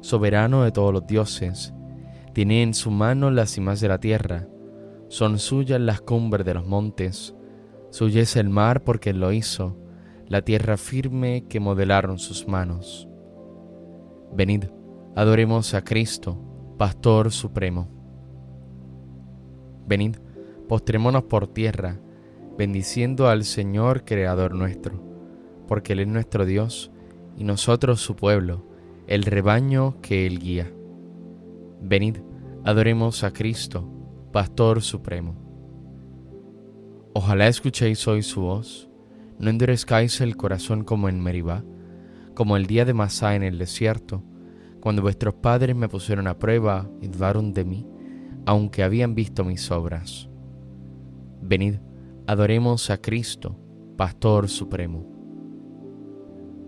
soberano de todos los dioses, tiene en su mano las cimas de la tierra, son suyas las cumbres de los montes, suya es el mar porque él lo hizo, la tierra firme que modelaron sus manos. Venid, adoremos a Cristo, Pastor Supremo. Venid, postrémonos por tierra, bendiciendo al Señor Creador nuestro, porque Él es nuestro Dios y nosotros su pueblo, el rebaño que Él guía. Venid, adoremos a Cristo, Pastor Supremo. Ojalá escuchéis hoy su voz, no endurezcáis el corazón como en Meribá, como el día de Masá en el desierto, cuando vuestros padres me pusieron a prueba y dudaron de mí, aunque habían visto mis obras. Venid, adoremos a Cristo, Pastor Supremo.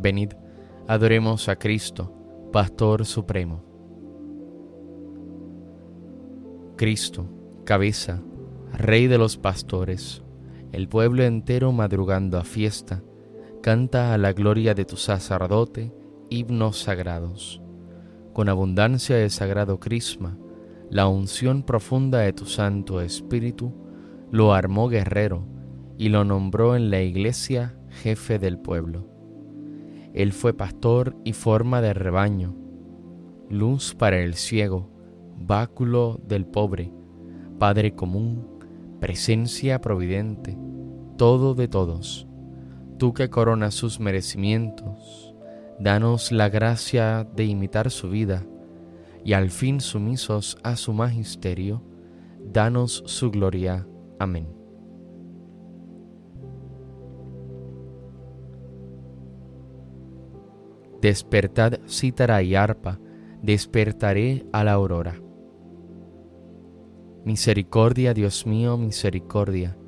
Venid, adoremos a Cristo, Pastor Supremo. Cristo, cabeza, Rey de los pastores, el pueblo entero madrugando a fiesta, canta a la gloria de tu sacerdote himnos sagrados. Con abundancia de sagrado crisma, la unción profunda de tu Santo Espíritu lo armó guerrero y lo nombró en la iglesia jefe del pueblo él fue pastor y forma de rebaño, luz para el ciego, báculo del pobre, Padre común, presencia providente, todo de todos. Tú que coronas sus merecimientos, danos la gracia de imitar su vida, y al fin sumisos a su magisterio, danos su gloria. Amén. Despertad cítara y arpa, despertaré a la aurora. Misericordia, Dios mío, misericordia,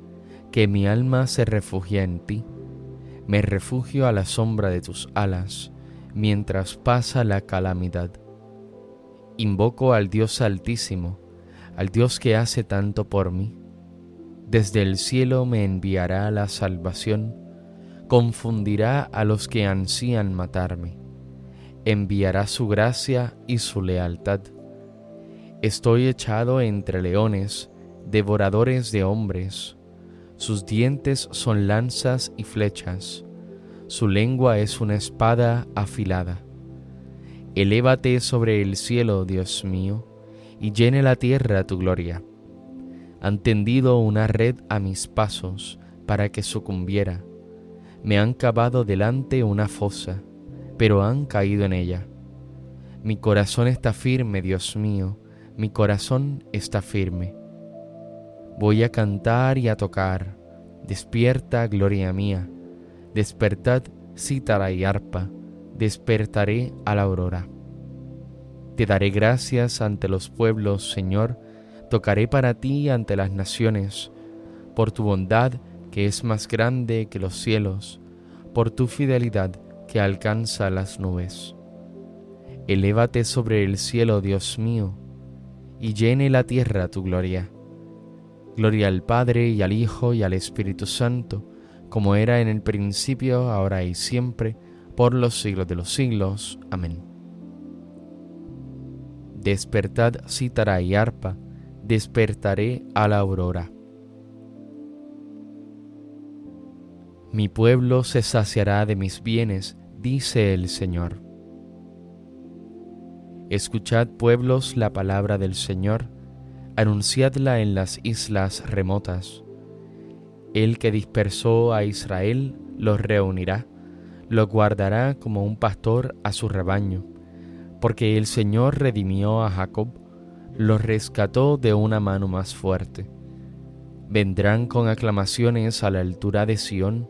que mi alma se refugia en ti. Me refugio a la sombra de tus alas, mientras pasa la calamidad. Invoco al Dios Altísimo, al Dios que hace tanto por mí. Desde el cielo me enviará la salvación, confundirá a los que ansían matarme enviará su gracia y su lealtad. Estoy echado entre leones, devoradores de hombres. Sus dientes son lanzas y flechas. Su lengua es una espada afilada. Elévate sobre el cielo, Dios mío, y llene la tierra tu gloria. Han tendido una red a mis pasos para que sucumbiera. Me han cavado delante una fosa pero han caído en ella. Mi corazón está firme, Dios mío, mi corazón está firme. Voy a cantar y a tocar, despierta, gloria mía, despertad, cítara y arpa, despertaré a la aurora. Te daré gracias ante los pueblos, Señor, tocaré para ti ante las naciones, por tu bondad que es más grande que los cielos, por tu fidelidad que alcanza las nubes. Elévate sobre el cielo, Dios mío, y llene la tierra tu gloria. Gloria al Padre y al Hijo y al Espíritu Santo, como era en el principio, ahora y siempre, por los siglos de los siglos. Amén. Despertad cítara y arpa, despertaré a la aurora. Mi pueblo se saciará de mis bienes, dice el Señor. Escuchad pueblos la palabra del Señor, anunciadla en las islas remotas. El que dispersó a Israel los reunirá, los guardará como un pastor a su rebaño, porque el Señor redimió a Jacob, los rescató de una mano más fuerte. Vendrán con aclamaciones a la altura de Sión,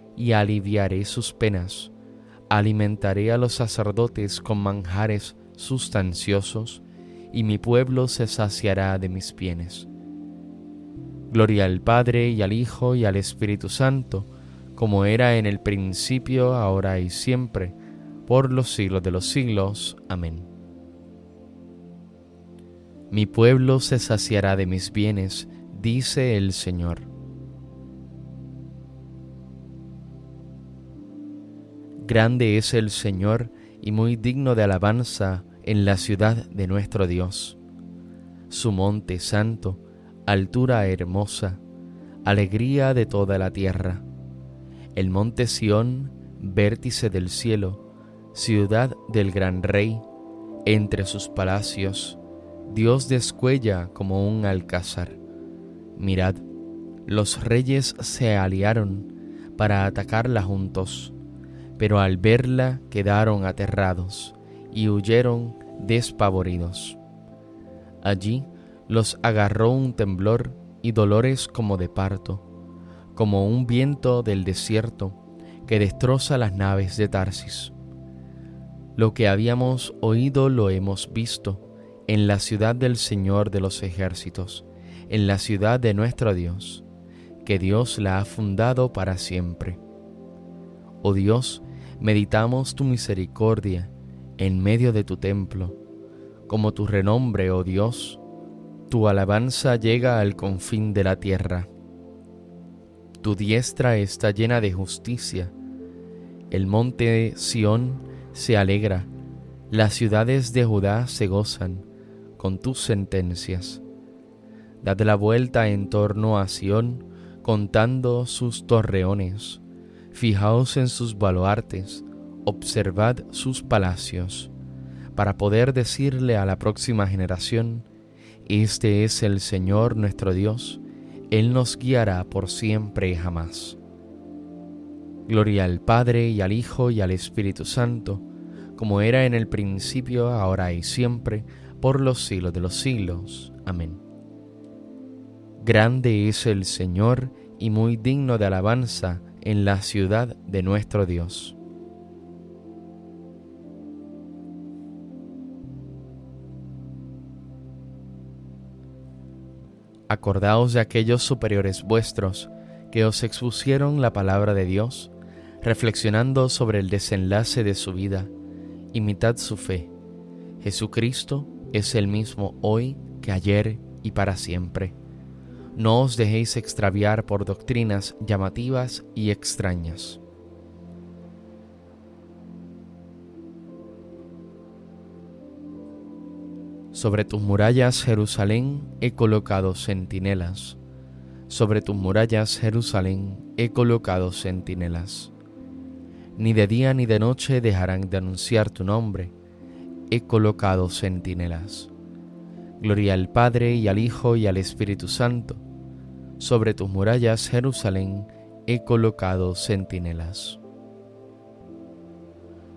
y aliviaré sus penas alimentaré a los sacerdotes con manjares sustanciosos, y mi pueblo se saciará de mis bienes. Gloria al Padre y al Hijo y al Espíritu Santo, como era en el principio, ahora y siempre, por los siglos de los siglos. Amén. Mi pueblo se saciará de mis bienes, dice el Señor. Grande es el Señor y muy digno de alabanza en la ciudad de nuestro Dios. Su monte santo, altura hermosa, alegría de toda la tierra. El monte Sión, vértice del cielo, ciudad del gran rey, entre sus palacios, Dios descuella como un alcázar. Mirad, los reyes se aliaron para atacarla juntos pero al verla quedaron aterrados y huyeron despavoridos. Allí los agarró un temblor y dolores como de parto, como un viento del desierto que destroza las naves de Tarsis. Lo que habíamos oído lo hemos visto en la ciudad del Señor de los ejércitos, en la ciudad de nuestro Dios, que Dios la ha fundado para siempre. Oh Dios, meditamos tu misericordia en medio de tu templo. Como tu renombre, oh Dios, tu alabanza llega al confín de la tierra. Tu diestra está llena de justicia. El monte Sión se alegra, las ciudades de Judá se gozan con tus sentencias. Dad la vuelta en torno a Sión, contando sus torreones Fijaos en sus baluartes, observad sus palacios, para poder decirle a la próxima generación, Este es el Señor nuestro Dios, Él nos guiará por siempre y jamás. Gloria al Padre y al Hijo y al Espíritu Santo, como era en el principio, ahora y siempre, por los siglos de los siglos. Amén. Grande es el Señor y muy digno de alabanza, en la ciudad de nuestro Dios. Acordaos de aquellos superiores vuestros que os expusieron la palabra de Dios, reflexionando sobre el desenlace de su vida, imitad su fe. Jesucristo es el mismo hoy que ayer y para siempre. No os dejéis extraviar por doctrinas llamativas y extrañas. Sobre tus murallas, Jerusalén, he colocado centinelas. Sobre tus murallas, Jerusalén, he colocado centinelas. Ni de día ni de noche dejarán de anunciar tu nombre. He colocado centinelas. Gloria al Padre y al Hijo y al Espíritu Santo. Sobre tus murallas, Jerusalén, he colocado centinelas.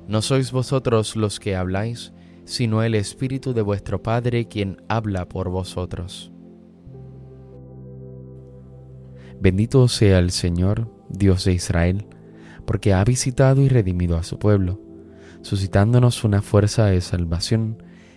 No sois vosotros los que habláis, sino el Espíritu de vuestro Padre quien habla por vosotros. Bendito sea el Señor, Dios de Israel, porque ha visitado y redimido a su pueblo, suscitándonos una fuerza de salvación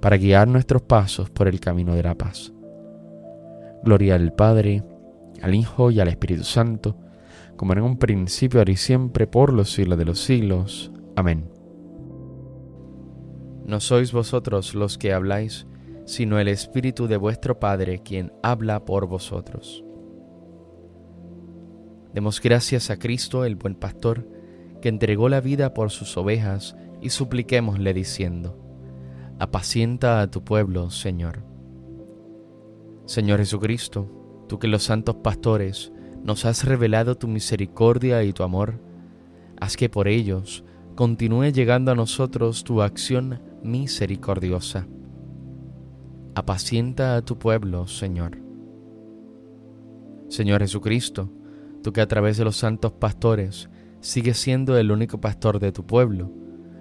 para guiar nuestros pasos por el camino de la paz. Gloria al Padre, al Hijo y al Espíritu Santo, como en un principio, ahora y siempre, por los siglos de los siglos. Amén. No sois vosotros los que habláis, sino el Espíritu de vuestro Padre quien habla por vosotros. Demos gracias a Cristo, el buen pastor, que entregó la vida por sus ovejas, y supliquémosle diciendo, Apacienta a tu pueblo, Señor. Señor Jesucristo, tú que los santos pastores nos has revelado tu misericordia y tu amor, haz que por ellos continúe llegando a nosotros tu acción misericordiosa. Apacienta a tu pueblo, Señor. Señor Jesucristo, tú que a través de los santos pastores sigues siendo el único pastor de tu pueblo,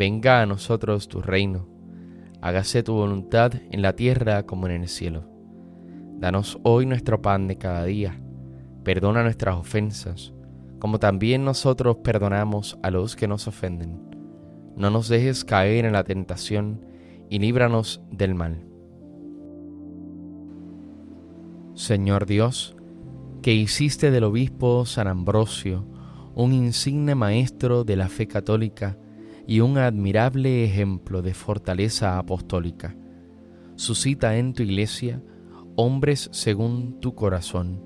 Venga a nosotros tu reino. Hágase tu voluntad en la tierra como en el cielo. Danos hoy nuestro pan de cada día. Perdona nuestras ofensas como también nosotros perdonamos a los que nos ofenden. No nos dejes caer en la tentación y líbranos del mal. Señor Dios, que hiciste del obispo San Ambrosio un insigne maestro de la fe católica y un admirable ejemplo de fortaleza apostólica, suscita en tu iglesia hombres según tu corazón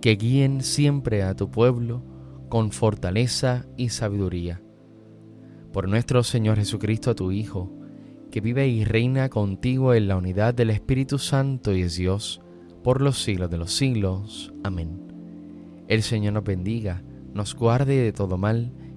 que guíen siempre a tu pueblo con fortaleza y sabiduría. Por nuestro Señor Jesucristo, tu Hijo, que vive y reina contigo en la unidad del Espíritu Santo y es Dios, por los siglos de los siglos. Amén. El Señor nos bendiga, nos guarde de todo mal